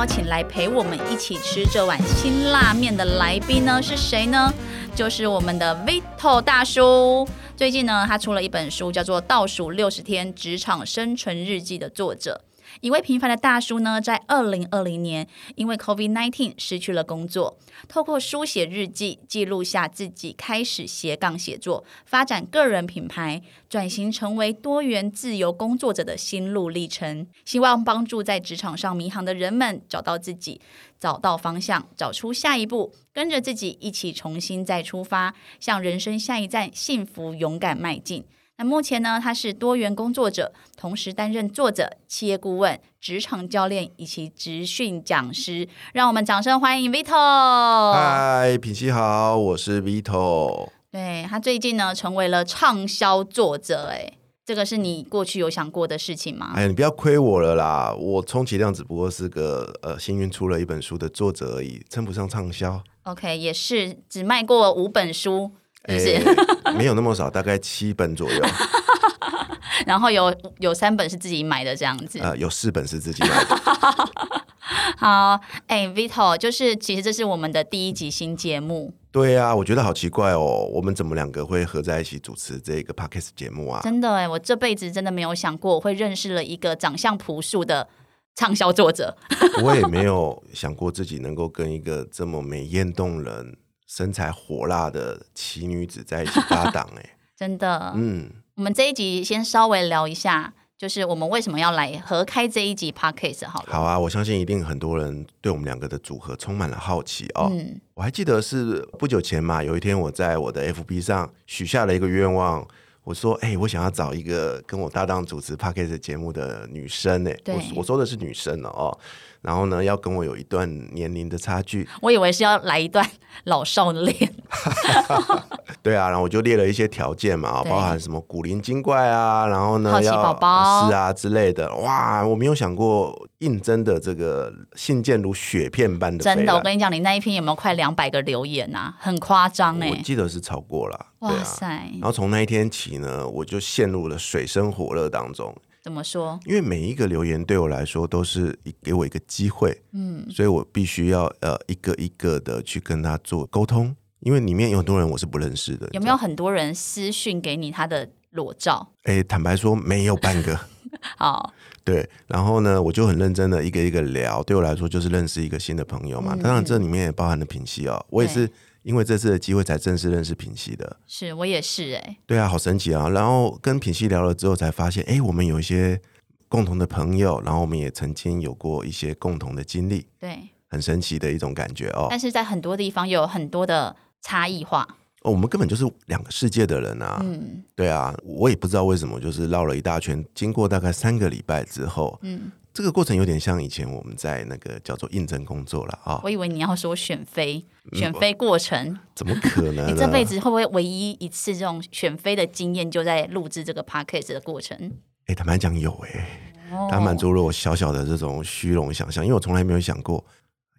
邀请来陪我们一起吃这碗辛辣面的来宾呢是谁呢？就是我们的 Vito 大叔。最近呢，他出了一本书，叫做《倒数六十天职场生存日记》的作者。一位平凡的大叔呢，在二零二零年因为 COVID-19 失去了工作，透过书写日记记录下自己开始斜杠写作、发展个人品牌、转型成为多元自由工作者的心路历程，希望帮助在职场上迷航的人们找到自己、找到方向、找出下一步，跟着自己一起重新再出发，向人生下一站幸福勇敢迈进。那目前呢，他是多元工作者，同时担任作者、企业顾问、职场教练以及职训讲师。让我们掌声欢迎 Vito。嗨，品熙好，我是 Vito。对他最近呢，成为了畅销作者，哎，这个是你过去有想过的事情吗？哎，你不要亏我了啦，我充其量只不过是个呃幸运出了一本书的作者而已，称不上畅销。OK，也是只卖过五本书，是不是？哎 没有那么少，大概七本左右。然后有有三本是自己买的，这样子。呃，有四本是自己买的。好，哎，Vito，就是其实这是我们的第一集新节目，对啊，我觉得好奇怪哦，我们怎么两个会合在一起主持这个 podcast 节目啊？真的哎，我这辈子真的没有想过我会认识了一个长相朴素的畅销作者。我也没有想过自己能够跟一个这么美艳动人、身材火辣的奇女子在一起搭 档。哎，真的，嗯，我们这一集先稍微聊一下，就是我们为什么要来合开这一集 podcast 好了。好啊，我相信一定很多人对我们两个的组合充满了好奇哦。嗯，我还记得是不久前嘛，有一天我在我的 FB 上许下了一个愿望，我说：“哎、我想要找一个跟我搭档主持 Podcast 节目的女生。”哎，对我我说的是女生哦。然后呢，要跟我有一段年龄的差距，我以为是要来一段老少恋，对啊，然后我就列了一些条件嘛，包含什么古灵精怪啊，然后呢好奇宝宝是啊之类的。哇，我没有想过应征的这个信件如雪片般的，真的，我跟你讲，你那一篇有没有快两百个留言啊？很夸张哎我哎！记得是超过了。哇塞然，后从那一天起呢，我就陷入了水深火热当中，怎么说？因为每一个留言对我来说都是一给我一个机会，嗯，所以我必须要呃一个一个的去跟他做沟通，因为里面有很多人我是不认识的，有没有很多人私讯给你他的裸照？哎，坦白说没有半个。好，对，然后呢，我就很认真的一个一个聊，对我来说就是认识一个新的朋友嘛。当然，这里面也包含了品系哦，我也是因为这次的机会才正式认识品熙的。是我也是哎、对啊，好神奇啊！然后跟品熙聊了之后，才发现，哎，我们有一些共同的朋友，然后我们也曾经有过一些共同的经历，对，很神奇的一种感觉哦。但是在很多地方有很多的差异化。哦我们根本就是两个世界的人啊！嗯对啊，我也不知道为什么，就是绕了一大圈，经过大概三个礼拜之后，嗯，这个过程有点像以前我们在那个叫做应征工作了啊、我以为你要说选妃，嗯选妃过程，怎么可能？你这辈子会不会唯一一次这种选妃的经验就在录制这个 podcast 的过程？哎，坦白讲有哎、哦它满足了我小小的这种虚荣想象，因为我从来没有想过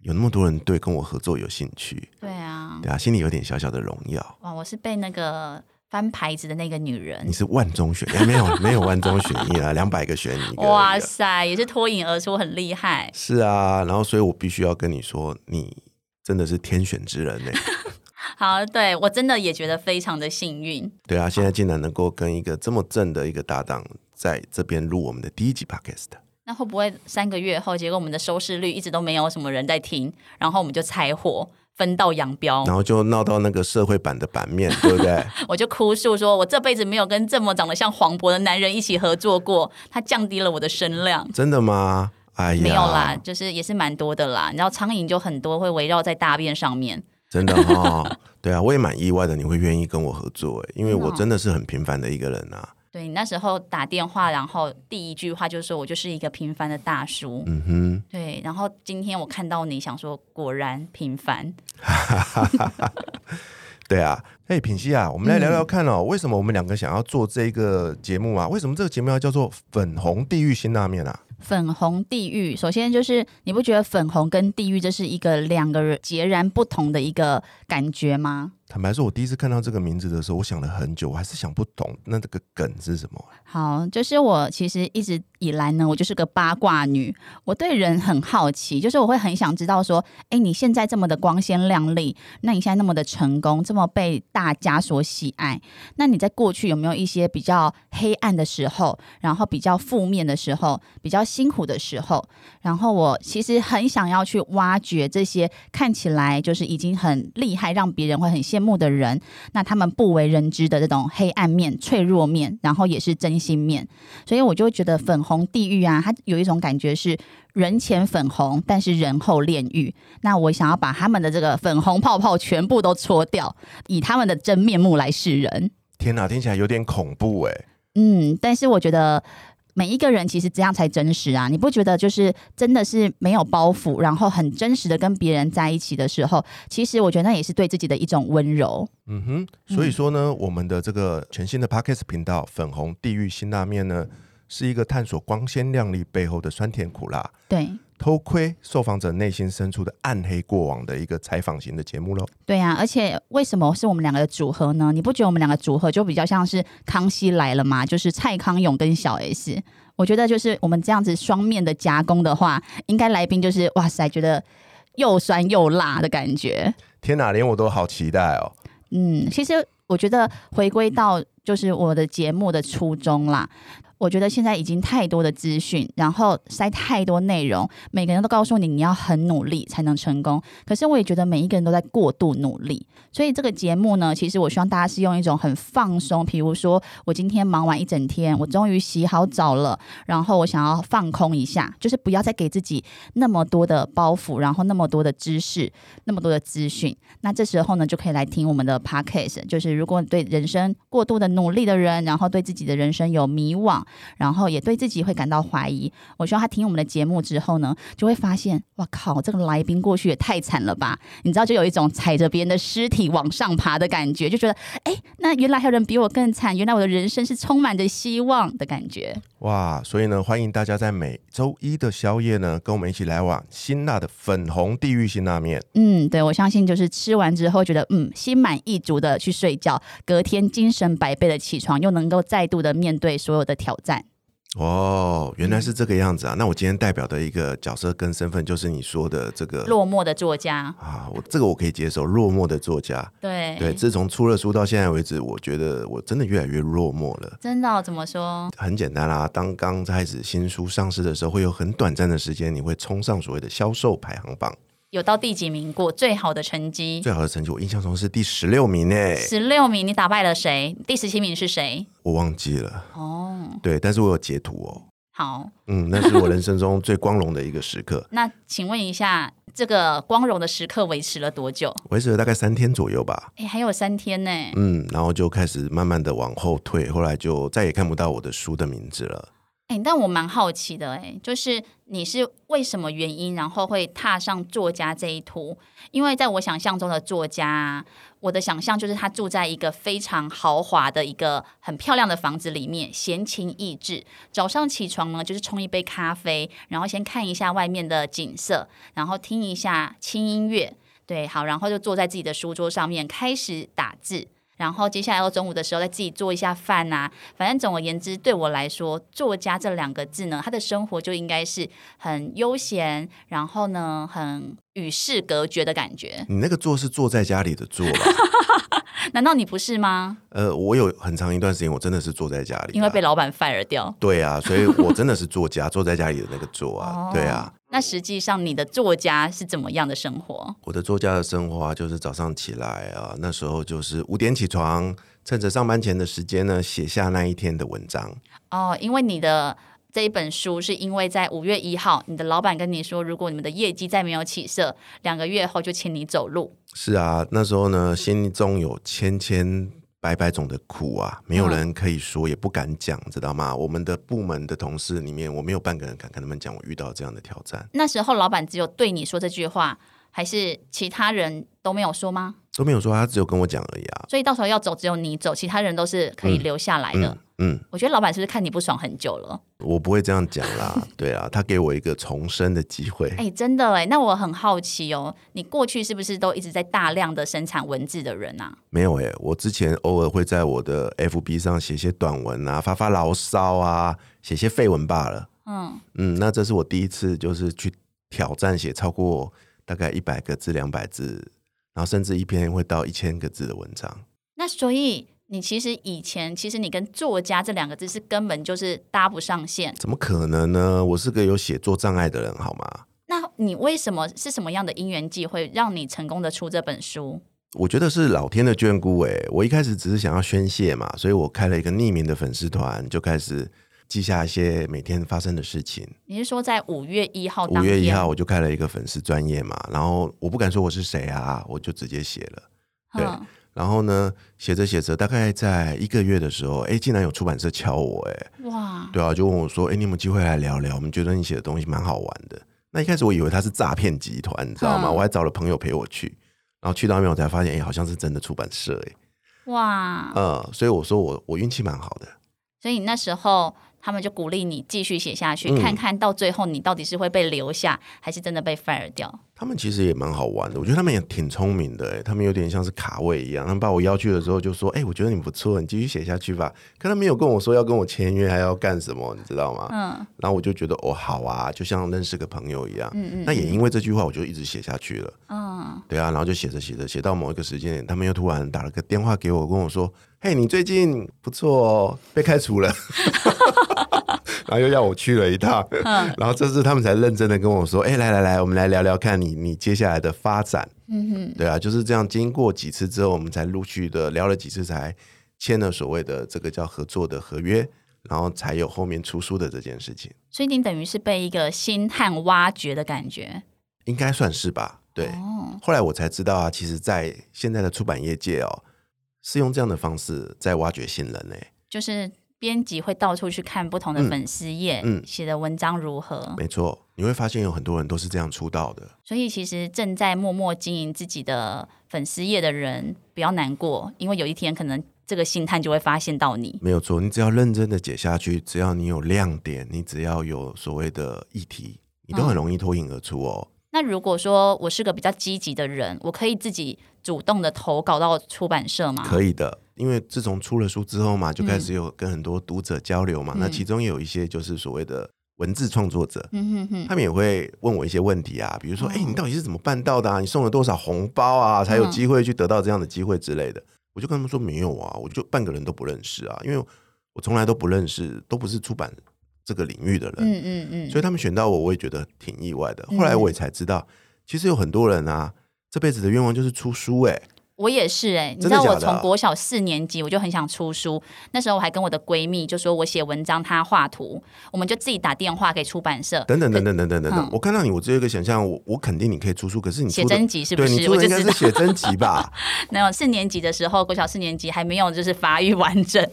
有那么多人对跟我合作有兴趣，对啊，对啊，心里有点小小的荣耀。哇，我是被那个翻牌子的那个女人你，是万中选，一，没有 没有万中选一啊，两百个选一个。哇塞，也是脱颖而出，很厉害。是啊，然后所以我必须要跟你说，你真的是天选之人呢。好，对我真的也觉得非常的幸运。对啊，现在竟然能够跟一个这么正的一个搭档在这边录我们的第一集 podcast。那会不会三个月后，结果我们的收视率一直都没有什么人在听，然后我们就拆伙分道扬镳？然后就闹到那个社会版的版面，对不对？我就哭诉说，我这辈子没有跟这么长得像黄渤的男人一起合作过，他降低了我的声量。真的吗？哎呀，没有啦，就是也是蛮多的啦。你知道苍蝇就很多会围绕在大便上面，真的哈、对啊，我也蛮意外的，你会愿意跟我合作，哎因为我真的哦真的是很平凡的一个人啊。对你那时候打电话，然后第一句话就是说我就是一个平凡的大叔。嗯哼，对，然后今天我看到你，想说果然平凡。对啊，哎，品熙啊，我们来聊聊看哦，为什么我们两个想要做这个节目啊？为什么这个节目要叫做《粉红地狱辛拉面》啊？粉红地狱，首先就是你不觉得粉红跟地狱这是一个两个人截然不同的一个感觉吗？坦白说，我第一次看到这个名字的时候，我想了很久，我还是想不懂那这个梗是什么。好，就是我其实一直以来呢，我就是个八卦女，我对人很好奇，就是我会很想知道说，哎，你现在这么的光鲜亮丽，那你现在那么的成功，这么被大家所喜爱，那你在过去有没有一些比较黑暗的时候，然后比较负面的时候，比较辛苦的时候？然后我其实很想要去挖掘这些看起来就是已经很厉害，让别人会很羡慕慕的人，那他们不为人知的这种黑暗面、脆弱面，然后也是真心面，所以我就会觉得粉红地狱啊，它有一种感觉是人前粉红，但是人后炼狱。那我想要把他们的这个粉红泡泡全部都搓掉，以他们的真面目来示人。天哪，听起来有点恐怖哎。嗯，但是我觉得。每一个人其实这样才真实啊！你不觉得就是真的是没有包袱，然后很真实的跟别人在一起的时候，其实我觉得那也是对自己的一种温柔。嗯哼，所以说呢，我们的这个全新的 Pockets 频道“粉红地狱辛辣面”呢，是一个探索光鲜亮丽背后的酸甜苦辣。对。偷窥受访者内心深处的暗黑过往的一个采访型的节目喽。对呀，而且为什么是我们两个的组合呢？你不觉得我们两个组合就比较像是康熙来了吗？就是蔡康永跟小 S。我觉得就是我们这样子双面的夹攻的话，应该来宾就是哇塞，觉得又酸又辣的感觉。天哪，连我都好期待哦。嗯，其实我觉得回归到就是我的节目的初衷啦。我觉得现在已经太多的资讯，然后塞太多内容，每个人都告诉你你要很努力才能成功。可是我也觉得每一个人都在过度努力，所以这个节目呢，其实我希望大家是用一种很放松，比如说我今天忙完一整天，我终于洗好澡了，然后我想要放空一下，就是不要再给自己那么多的包袱，然后那么多的知识，那么多的资讯。那这时候呢，就可以来听我们的 podcast。就是如果对人生过度的努力的人，然后对自己的人生有迷惘。然后也对自己会感到怀疑。我希望他听我们的节目之后呢，就会发现，哇靠，这个来宾过去也太惨了吧！你知道，就有一种踩着别人的尸体往上爬的感觉，就觉得，哎，那原来还有人比我更惨，原来我的人生是充满着希望的感觉。哇，所以呢，欢迎大家在每周一的宵夜呢，跟我们一起来往辛辣的粉红地狱辛辣面。嗯，对，我相信就是吃完之后觉得，嗯，心满意足的去睡觉，隔天精神百倍的起床，又能够再度的面对所有的挑战。哦，原来是这个样子啊！那我今天代表的一个角色跟身份就是你说的这个落寞的作家啊，我这个我可以接受，落寞的作家。对对，自从出了书到现在为止，我觉得我真的越来越落寞了。真的？怎么说？很简单啦，当刚开始新书上市的时候，会有很短暂的时间，你会冲上所谓的销售排行榜。有到第几名过？最好的成绩？最好的成绩，我印象中是第十六名诶。十六名，你打败了谁？第十七名是谁？我忘记了。哦，对，但是我有截图哦。好，嗯，那是我人生中最光荣的一个时刻。那请问一下，这个光荣的时刻维持了多久？维持了大概三天左右吧。哎，还有三天呢。嗯，然后就开始慢慢的往后退，后来就再也看不到我的书的名字了。但我蛮好奇的，哎，就是你是为什么原因，然后会踏上作家这一途？因为在我想象中的作家，我的想象就是他住在一个非常豪华的一个很漂亮的房子里面，闲情逸致。早上起床呢，就是冲一杯咖啡，然后先看一下外面的景色，然后听一下轻音乐，对，好，然后就坐在自己的书桌上面开始打字。然后接下来到中午的时候再自己做一下饭呐，反正总而言之，对我来说，作家这两个字呢，他的生活就应该是很悠闲，然后呢，很与世隔绝的感觉。你那个坐是坐在家里的坐吧？难道你不是吗？呃，我有很长一段时间我真的是坐在家里，因为被老板 fire 掉。对啊，所以我真的是作家，坐在家里的那个坐啊，对啊。那实际上你的作家是怎么样的生活？我的作家的生活啊，就是早上起来啊，那时候就是五点起床，趁着上班前的时间呢，写下那一天的文章。哦，因为你的这一本书是因为在五月一号，你的老板跟你说，如果你们的业绩再没有起色，两个月后就请你走路。是啊，那时候呢，心中有千千百百种的苦啊，没有人可以说，也不敢讲，知道吗？我们的部门的同事里面，我没有半个人敢跟他们讲我遇到这样的挑战，那时候老板只有对你说这句话，还是其他人都没有说吗？都没有说，他只有跟我讲而已啊。所以到时候要走，只有你走，其他人都是可以留下来的。嗯，我觉得老板是不是看你不爽很久了？我不会这样讲啦，对啊，他给我一个重生的机会。哎、真的哎，那我很好奇哦，你过去是不是都一直在大量的生产文字的人啊？没有哎、我之前偶尔会在我的 FB 上写些短文啊，发发牢骚啊，写些废文罢了。嗯，嗯，那这是我第一次就是去挑战写超过大概一百个字、两百字，然后甚至一篇会到一千个字的文章。那所以你其实以前其实你跟作家这两个字是根本就是搭不上线。怎么可能呢？我是个有写作障碍的人，好吗？那你为什么是什么样的因缘际会让你成功的出这本书？我觉得是老天的眷顾诶，我一开始只是想要宣泄嘛，所以我开了一个匿名的粉丝团，就开始记下一些每天发生的事情。你是说在五月一号五？月一号我就开了一个粉丝专业嘛，然后我不敢说我是谁啊，我就直接写了。对嗯然后呢，写着写着，大概在一个月的时候，哎，竟然有出版社敲我，哎，哇，对啊，就问我说，哎，你有没有机会来聊聊？我们觉得你写的东西蛮好玩的。那一开始我以为他是诈骗集团，你知道吗？嗯我还找了朋友陪我去，然后去到那边我才发现，哎，好像是真的出版社，哎，哇！呃，所以我说我我运气蛮好的。所以你那时候他们就鼓励你继续写下去，嗯看看到最后你到底是会被留下，还是真的被 fire 掉。他们其实也蛮好玩的，我觉得他们也挺聪明的，哎，他们有点像是卡位一样，他们把我邀去的时候就说，哎，我觉得你不错，你继续写下去吧。可他没有跟我说要跟我签约，还要干什么，你知道吗？嗯然后我就觉得，哦，好啊，就像认识个朋友一样。嗯嗯，那也因为这句话，我就一直写下去了。嗯，对啊，然后就写着写着，写到某一个时间点，他们又突然打了个电话给我，跟我说：“嘿，你最近不错哦，被开除了。”然后又要我去了一趟，嗯然后这次他们才认真的跟我说：“哎，来来来，我们来聊聊看你你接下来的发展。”嗯哼，对啊，就是这样。经过几次之后，我们才陆续的聊了几次，才签了所谓的这个叫合作的合约，然后才有后面出书的这件事情，所以你等于是被一个星探挖掘的感觉。应该算是吧？对。哦，后来我才知道啊，其实，在现在的出版业界哦，是用这样的方式在挖掘新人呢。就是编辑会到处去看不同的嗯粉丝页，嗯写的文章如何。没错，你会发现有很多人都是这样出道的。所以其实正在默默经营自己的粉丝页的人，不要难过，因为有一天可能这个星探就会发现到你。没有错，你只要认真的解下去，只要你有亮点，你只要有所谓的议题，你都很容易脱颖而出哦。那如果说我是个比较积极的人，我可以自己主动的投稿到出版社吗？可以的，因为自从出了书之后嘛，就开始有跟很多读者交流嘛。嗯那其中有一些就是所谓的文字创作者，嗯哼哼，他们也会问我一些问题啊，比如说，哦哎、你到底是怎么办到的啊？你送了多少红包啊，才有嗯机会去得到这样的机会之类的？我就跟他们说没有啊，我就半个人都不认识啊，因为我从来都不认识，都不是出版这个领域的人，嗯嗯嗯，所以他们选到我，我也觉得挺意外的。嗯后来我也才知道，其实有很多人啊，这辈子的愿望就是出书、哎，我也是哎、你知道我从国小四年级我就很想出书，那时候我还跟我的闺蜜就说我写文章，她画图，我们就自己打电话给出版社，等等等等等等等等嗯，我看到你，我只有一个想象，我我肯定你可以出书，可是你写真集是不是？对你出的应该是写真集吧？没有四年级的时候，国小四年级还没有就是发育完整，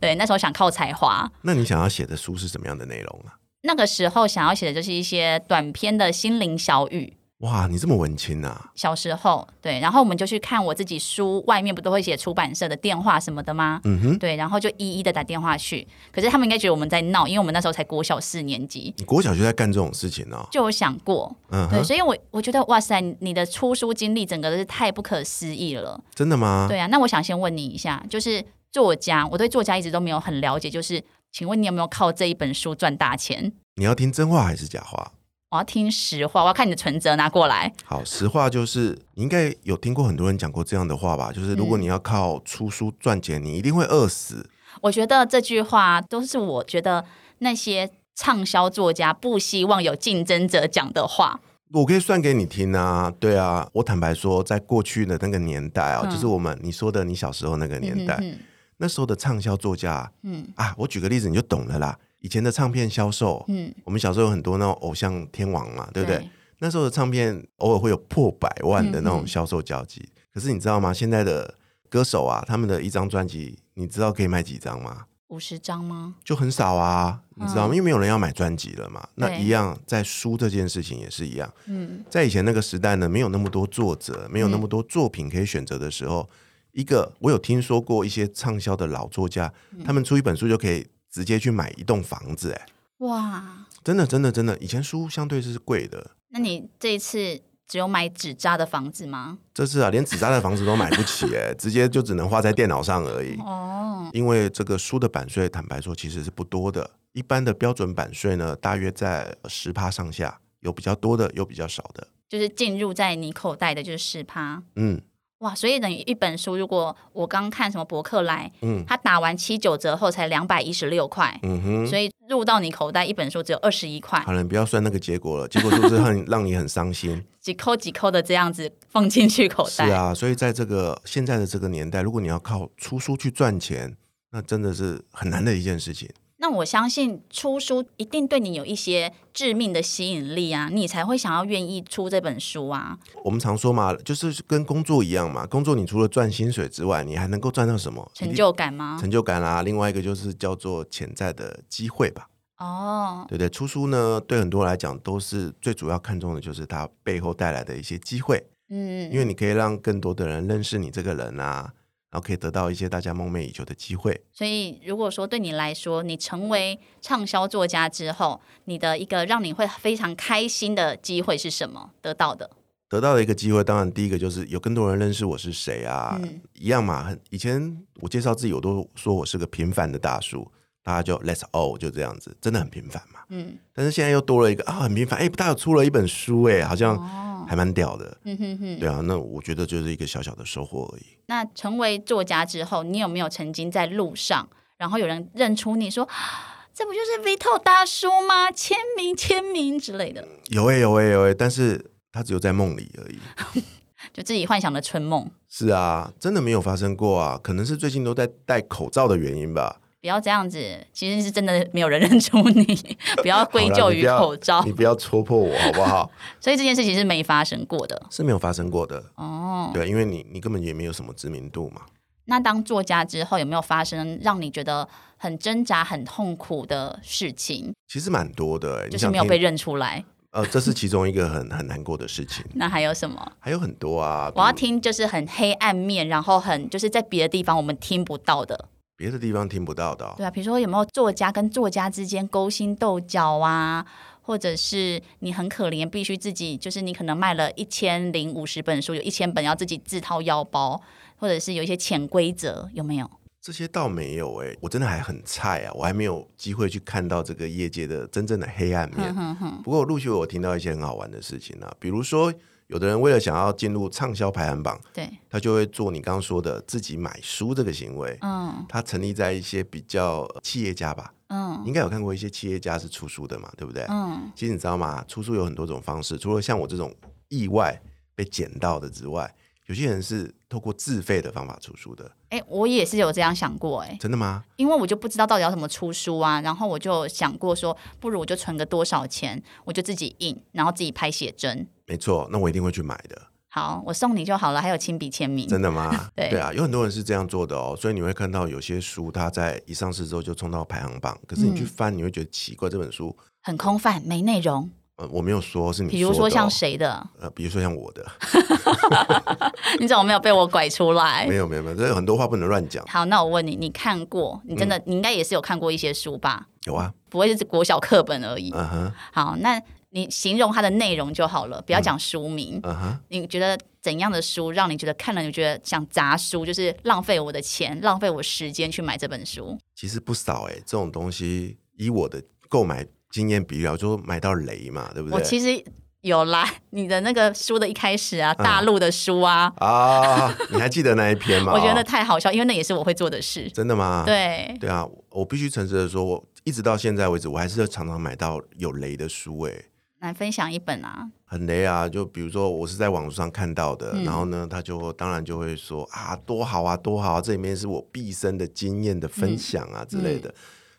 对，那时候想靠才华。那你想要写的书是什么样的内容啊？那个时候想要写的就是一些短篇的心灵小语。哇，你这么文青啊！小时候，对，然后我们就去看我自己书外面不都会写出版社的电话什么的吗？嗯哼，对，然后就一一的打电话去，可是他们应该觉得我们在闹，因为我们那时候才国小四年级，你国小就在干这种事情哦。就有想过，嗯对，所以我我觉得哇塞，你你的出书经历整个都是太不可思议了。真的吗？对啊，那我想先问你一下，就是作家，我对作家一直都没有很了解，就是请问你有没有靠这一本书赚大钱？你要听真话还是假话？我要听实话，我要看你的存折拿过来。好，实话就是你应该有听过很多人讲过这样的话吧？就是如果嗯你要靠出书赚钱，你一定会饿死。我觉得这句话都是我觉得那些畅销作家不希望有竞争者讲的话。我可以算给你听啊，对啊，我坦白说，在过去的那个年代啊，嗯就是我们你说的你小时候那个年代，嗯那时候的畅销作家嗯啊，我举个例子你就懂了啦。以前的唱片销售，嗯，我们小时候有很多那种偶像天王嘛，对不对？对？那时候的唱片偶尔会有破百万的那种销售交集，可是你知道吗？现在的歌手啊，他们的一张专辑，你知道可以卖几张吗？五十张吗？就很少啊，你知道吗？因为没有人要买专辑了嘛。那一样，在书这件事情也是一样。嗯，在以前那个时代呢，没有那么多作者，没有那么多作品可以选择的时候，一个我有听说过一些畅销的老作家，他们出一本书就可以直接去买一栋房子、哎，哇，真的，真的，真的，以前书相对是贵的。那你这一次只有买纸扎的房子吗？这次啊，连纸扎的房子都买不起、哎，直接就只能画在电脑上而已。哦，因为这个书的版税，坦白说其实是不多的。一般的标准版税呢，大约在十趴上下，有比较多的，有比较少的。就是进入在你口袋的就是十趴。嗯哇，所以等于一本书，如果我刚看什么博客来，嗯他打完七九折后才两百一十六块，嗯哼，所以入到你口袋一本书只有二十一块，好了，你不要算那个结果了，结果就是很 让你很伤心。几扣几扣的这样子放进去口袋。是啊，所以在这个现在的这个年代，如果你要靠出书去赚钱，那真的是很难的一件事情。那我相信出书一定对你有一些致命的吸引力啊，你才会想要愿意出这本书啊。我们常说嘛，就是跟工作一样嘛，工作你除了赚薪水之外，你还能够赚到什么？成就感吗？成就感啦、另外一个就是叫做潜在的机会吧。哦，对对？出书呢，对很多人来讲都是最主要看重的，就是它背后带来的一些机会，嗯，因为你可以让更多的人认识你这个人啊，然后可以得到一些大家梦寐以求的机会。所以如果说对你来说，你成为畅销作家之后，你的一个让你会非常开心的机会是什么？得到的，得到的一个机会，当然第一个就是有更多人认识我是谁啊，嗯一样嘛。很以前我介绍自己，我都说我是个平凡的大叔，大家就 Let's all 就这样子，真的很平凡嘛。嗯，但是现在又多了一个啊，很平凡，哎，不大有出了一本书，哎，好像哦，还蛮屌的。嗯哼哼。对啊，那我觉得就是一个小小的收获而已。那成为作家之后，你有没有曾经在路上，然后有人认出你说，啊这不就是 Vito 大叔吗？签名签名之类的，有哎、有哎、有哎、但是他只有在梦里而已。就自己幻想的春梦。是啊，真的没有发生过啊，可能是最近都在戴口罩的原因吧。不要这样子，其实是真的没有人 认出你，不要归咎于口罩你。不要戳破我好不好？所以这件事情是没发生过的是没有发生过的。哦。对，因为你你根本也没有什么知名度嘛。那当作家之后，有没有发生让你觉得很挣扎、很痛苦的事情？其实蛮多的、就是没有被认出来。呃，这是其中一个很很难过的事情，那还有什么？还有很多啊。我要听就是很黑暗面，然后很就是在别的地方我们听不到的。别的地方听不到的哦、对啊，比如说有没有作家跟作家之间勾心斗角啊，或者是你很可怜，必须自己就是你可能卖了一千零五十本书，有一千本要自己自掏腰包，或者是有一些潜规则，有没有？这些倒没有哎、我真的还很菜啊，我还没有机会去看到这个业界的真正的黑暗面。哼哼，不过陆续我有听到一些很好玩的事情啊，比如说有的人为了想要进入畅销排行榜，对，他就会做你刚刚说的自己买书这个行为。嗯他成立在一些比较呃企业家吧，嗯应该有看过一些企业家是出书的嘛，对不对？嗯，其实你知道吗？出书有很多种方式，除了像我这种意外被捡到的之外，有些人是透过自费的方法出书的。哎、我也是有这样想过、哎，真的吗？因为我就不知道到底要怎么出书啊，然后我就想过说，不如我就存个多少钱，我就自己印，然后自己拍写真。没错，那我一定会去买的。好，我送你就好了，还有亲笔签名。真的吗？对对啊，有很多人是这样做的哦，所以你会看到有些书它在一上市之后就冲到排行榜，可是你去嗯翻，你会觉得奇怪，这本书，很空泛，没内容。呃，我没有说是你比如说像谁的，呃，比如说像我的 你怎么没有被我拐出来没？有没有没有，这有很多话不能乱讲。好，那我问你，你看过？你真嗯的，你应该也是有看过一些书吧？有啊，不会是国小课本而已。嗯哼，好，那你形容它的内容就好了，不要讲书名。嗯哼，你觉得怎样的书让你觉得看了你觉得想砸书，就是浪费我的钱，浪费我时间去买这本书？其实不少哎、这种东西以我的购买经验比较，就买到雷嘛，对不对？我其实有啦，你的那个书的一开始啊，嗯大陆的书啊，啊，你还记得那一篇吗？我觉得太好笑，因为那也是我会做的事。真的吗？对，对啊，我必须诚实的说，我一直到现在为止，我还是常常买到有雷的书哎、来分享一本啊，很雷啊！就比如说我是在网络上看到的，嗯然后呢，他就当然就会说啊，多好啊，多好啊，这里面是我毕生的经验的分享啊、之类嗯的。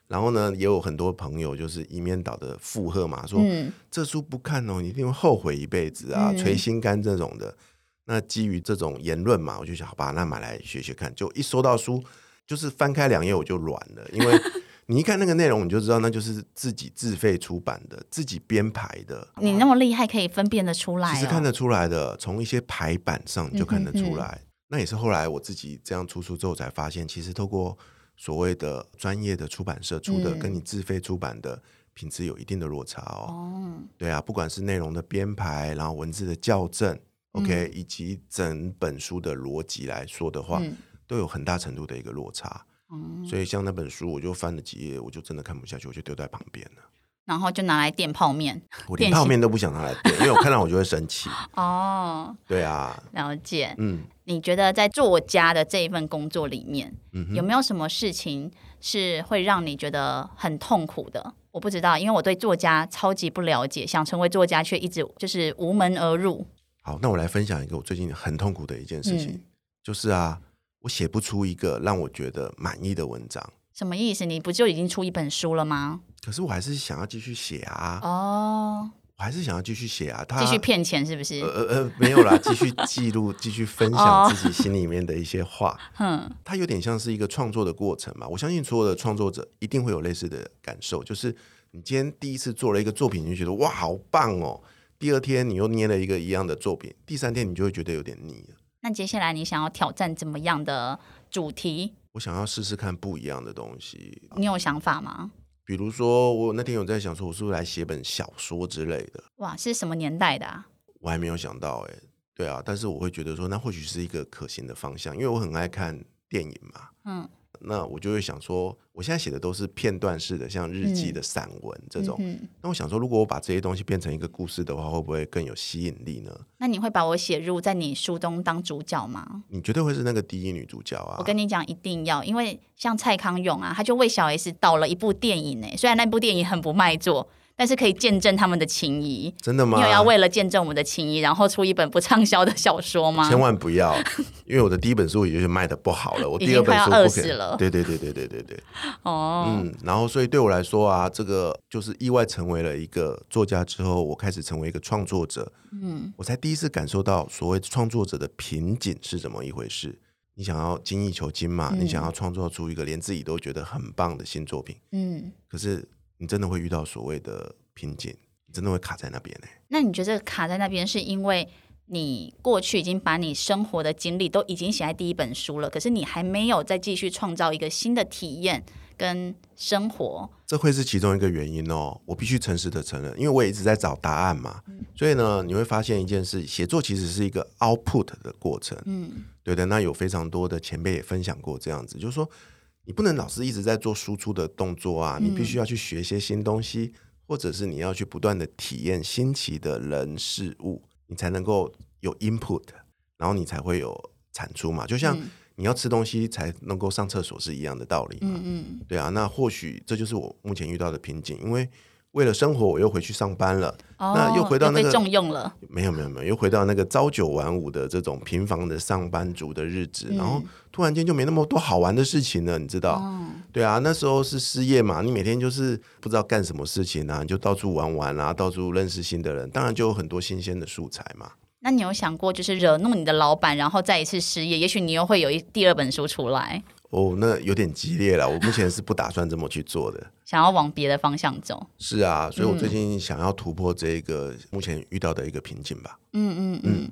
然后呢，也有很多朋友就是一面倒的附和嘛，说、嗯，这书不看哦，你一定会后悔一辈子啊，嗯捶心肝这种的。那基于这种言论嘛，我就想好吧，那买来学学看。就一收到书，就是翻开两页我就软了，因为 你一看那个内容，你就知道那就是自己自费出版的、自己编排的。你那么厉害，可以分辨得出来、哦。其实看得出来的，从一些排版上你就看得出来。那也是后来我自己这样出书之后才发现，其实透过所谓的专业的出版社出的，跟你自费出版的品质有一定的落差哦。哦，对啊，不管是内容的编排，然后文字的校正，OK，、以及整本书的逻辑来说的话，嗯都有很大程度的一个落差。嗯所以像那本书，我就翻了几页，我就真的看不下去，我就丢在旁边了。然后就拿来垫泡面。我连 泡面都不想拿来垫，因为我看到我就会生气。哦，对啊，了解。嗯你觉得在作家的这一份工作里面，嗯有没有什么事情是会让你觉得很痛苦的？我不知道，因为我对作家超级不了解，想成为作家却一直就是无门而入。好，那我来分享一个我最近很痛苦的一件事情，嗯就是啊，我写不出一个让我觉得满意的文章，什么意思？你不就已经出一本书了吗？可是我还是想要继续写啊，哦，我还是想要继续写啊。他继续骗钱是不是？呃呃呃，没有啦，继续记录，继续分享自己心里面的一些话。哼，它有点像是一个创作的过程嘛。我相信所有的创作者一定会有类似的感受，就是你今天第一次做了一个作品，你就觉得哇好棒哦。第二天你又捏了一个一样的作品，第三天你就会觉得有点腻了。那接下来你想要挑战怎么样的主题？我想要试试看不一样的东西，你有想法吗？比如说我那天有在想说，我是不是来写本小说之类的？哇，是什么年代的啊？我还没有想到哎、对啊，但是我会觉得说，那或许是一个可行的方向，因为我很爱看电影嘛。嗯，那我就会想说，我现在写的都是片段式的，像日记的散文这种。嗯哼那我想说，如果我把这些东西变成一个故事的话，会不会更有吸引力呢？那你会把我写入在你书中当主角吗？你绝对会是那个第一女主角啊！我跟你讲，一定要，因为像蔡康永啊，他就为小 S 导了一部电影呢。虽然那部电影很不卖座，但是可以见证他们的情谊。真的吗？你有要为了见证我们的情谊，然后出一本不畅销的小说吗？千万不要，因为我的第一本书已经是卖的不好了，我第二本书饿死了对对对对对对对，哦，嗯，然后所以对我来说啊，这个就是意外成为了一个作家之后，我开始成为一个创作者，嗯，我才第一次感受到所谓创作者的瓶颈是怎么一回事。你想要精益求精嘛？嗯你想要创作出一个连自己都觉得很棒的新作品，嗯，可是你真的会遇到所谓的瓶颈，你真的会卡在那边呢、那你觉得卡在那边是因为你过去已经把你生活的经历都已经写在第一本书了，可是你还没有再继续创造一个新的体验跟生活？这会是其中一个原因哦。我必须诚实的承认，因为我也一直在找答案嘛。所以呢，你会发现一件事：写作其实是一个 output 的过程。嗯对的，那有非常多的前辈也分享过这样子，就是说你不能老是一直在做输出的动作啊，你必须要去学一些新东西，或者是你要去不断的体验新奇的人事物，你才能够有 input，然后你才会有产出嘛。就像嗯你要吃东西才能够上厕所是一样的道理嘛。嗯嗯，对啊，那或许这就是我目前遇到的瓶颈，因为为了生活，我又回去上班了。哦，那又回到那个被重用了。没有没有没有，又回到那个朝九晚五的这种平凡的上班族的日子，嗯然后突然间就没那么多好玩的事情了，你知道？哦，对啊，那时候是失业嘛，你每天就是不知道干什么事情啊，你就到处玩玩啊，到处认识新的人，当然就有很多新鲜的素材嘛。那你有想过，就是惹怒你的老板，然后再一次失业，也许你又会有一第二本书出来，哦，那有点激烈了，我目前是不打算这么去做的。想要往别的方向走。是啊，所以我最嗯近想要突破这个目前遇到的一个瓶颈吧。嗯嗯嗯。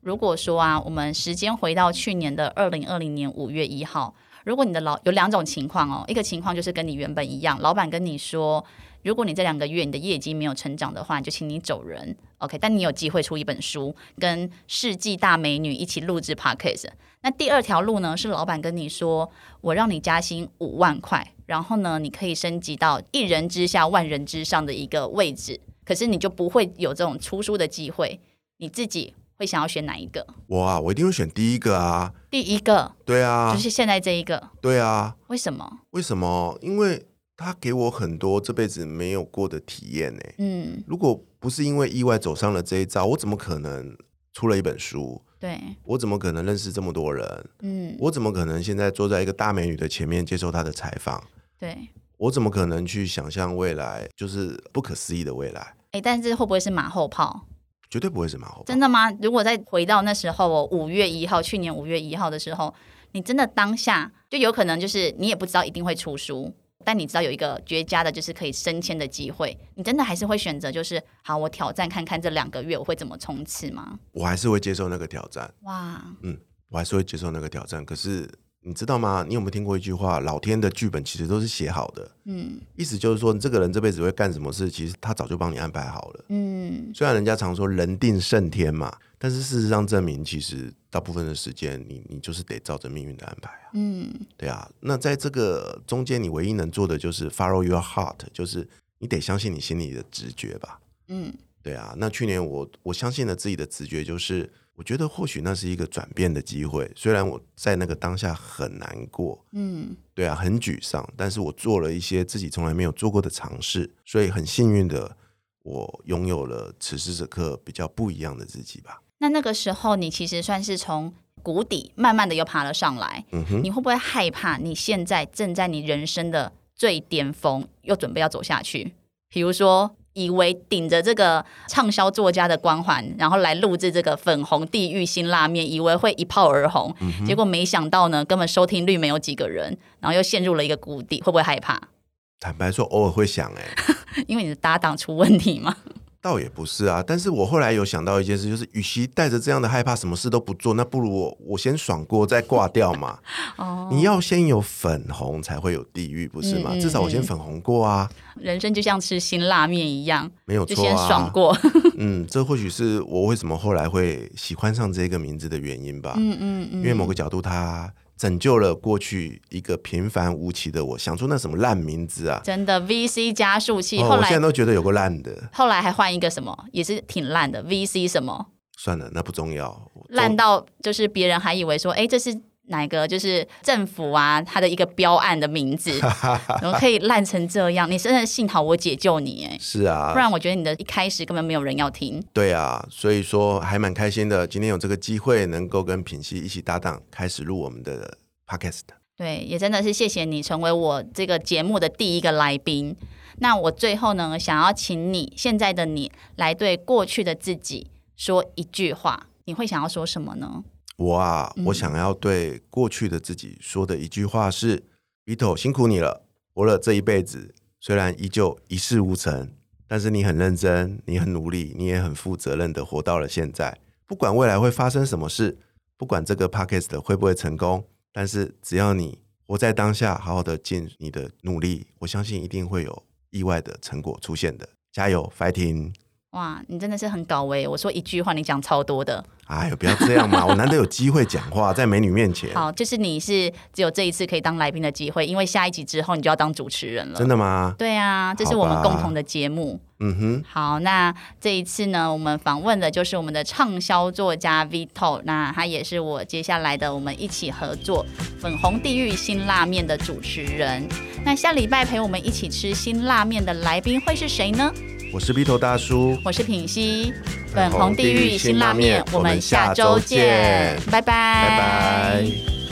如果说啊，我们时间回到去年的二零二零年五月一号，如果你的老有两种情况哦，一个情况就是跟你原本一样，老板跟你说，如果你这两个月你的业绩没有成长的话，就请你走人。OK，但你有机会出一本书，跟世纪大美女一起录制 Podcast。那第二条路呢，是老板跟你说，我让你加薪五万块，然后呢，你可以升级到一人之下万人之上的一个位置，可是你就不会有这种出书的机会。你自己会想要选哪一个？我啊，我一定会选第一个啊。第一个对啊就，是现在这一个，对啊。为什么？为什么？因为他给我很多这辈子没有过的体验呢。嗯，如果不是因为意外走上了这一招，我怎么可能出了一本书？对，我怎么可能认识这么多人？嗯，我怎么可能现在坐在一个大美女的前面接受她的采访？对。我怎么可能去想象未来就是不可思议的未来？哎，但是会不会是马后炮？绝对不会是马后炮。真的吗？如果再回到那时候我，五月一号，去年五月一号的时候，你真的当下就有可能就是你也不知道一定会出书，但你知道有一个绝佳的，就是可以升迁的机会，你真的还是会选择就是好，我挑战看看这两个月我会怎么冲刺吗？我还是会接受那个挑战，哇，嗯，我还是会接受那个挑战。可是你知道吗？你有没有听过一句话？老天的剧本其实都是写好的，嗯意思就是说，你这个人这辈子会干什么事，其实他早就帮你安排好了。嗯，虽然人家常说人定胜天嘛，但是事实上证明，其实大部分的时间，你你就是得照着命运的安排啊。嗯对啊，那在这个中间，你唯一能做的就是 follow your heart，就是你得相信你心里的直觉吧。嗯对啊，那去年我我相信了自己的直觉，就是我觉得或许那是一个转变的机会。虽然我在那个当下很难过，嗯对啊，很沮丧，但是我做了一些自己从来没有做过的尝试，所以很幸运的，我拥有了此时此刻比较不一样的自己吧。那那个时候你其实算是从谷底慢慢的又爬了上来，嗯哼，你会不会害怕你现在正在你人生的最巅峰，又准备要走下去？比如说，以为顶着这个畅销作家的光环，然后来录制这个粉红地狱辛辣面，以为会一炮而红，结果没想到呢，根本收听率没有几个人，然后又陷入了一个谷底，会不会害怕？坦白说，偶尔会想、哎，因为你的搭档出问题嘛？倒也不是啊。但是我后来有想到一件事，就是与其带着这样的害怕，什么事都不做，那不如我我先爽过再挂掉嘛。哦，你要先有粉红，才会有地狱，不是吗？至少我先粉红过啊，人生就像吃辛辣面一样，没有错就先爽啊。过。嗯，这或许是我为什么后来会喜欢上这个名字的原因吧。嗯嗯嗯，因为某个角度，它拯救了过去一个平凡无奇的我，想出那什么烂名字啊！真的 VC 加速器，哦，后来我现在都觉得有个烂的，后来还换一个什么，也是挺烂的 VC 什么，算了，那不重要。烂到就是别人还以为说，哎，这是哪个就是政府啊，他的一个标案的名字，怎么可以烂成这样？你真的幸好我解救你，哎，是啊，不然我觉得你的一开始根本没有人要听。对啊，所以说还蛮开心的，今天有这个机会能够跟品熙一起搭档，开始录我们的 podcast。对，也真的是谢谢你成为我这个节目的第一个来宾。那我最后呢，想要请你现在的你来对过去的自己说一句话，你会想要说什么呢？我啊，我想要对过去的自己说的一句话是：Vito，辛苦你了，活了这一辈子，虽然依旧一事无成，但是你很认真，你很努力，你也很负责任的活到了现在。不管未来会发生什么事，不管这个 podcast 会不会成功，但是只要你活在当下，好好的尽你的努力，我相信一定会有意外的成果出现的。加油，fighting！哇，你真的是很高危！我说一句话，你讲超多的。哎呦，不要这样嘛！我难得有机会讲话，在美女面前，好，就是你是只有这一次可以当来宾的机会，因为下一集之后你就要当主持人了。真的吗？对啊，这是我们共同的节目。嗯哼。好，那这一次呢，我们访问的就是我们的畅销作家 Vito，那他也是我接下来的我们一起合作《粉红地狱新辣面》的主持人。那下礼拜陪我们一起吃新辣面的来宾会是谁呢？我是 B 头大叔，我是品熙，粉红地狱辛拉面我们下周见，拜拜，拜拜。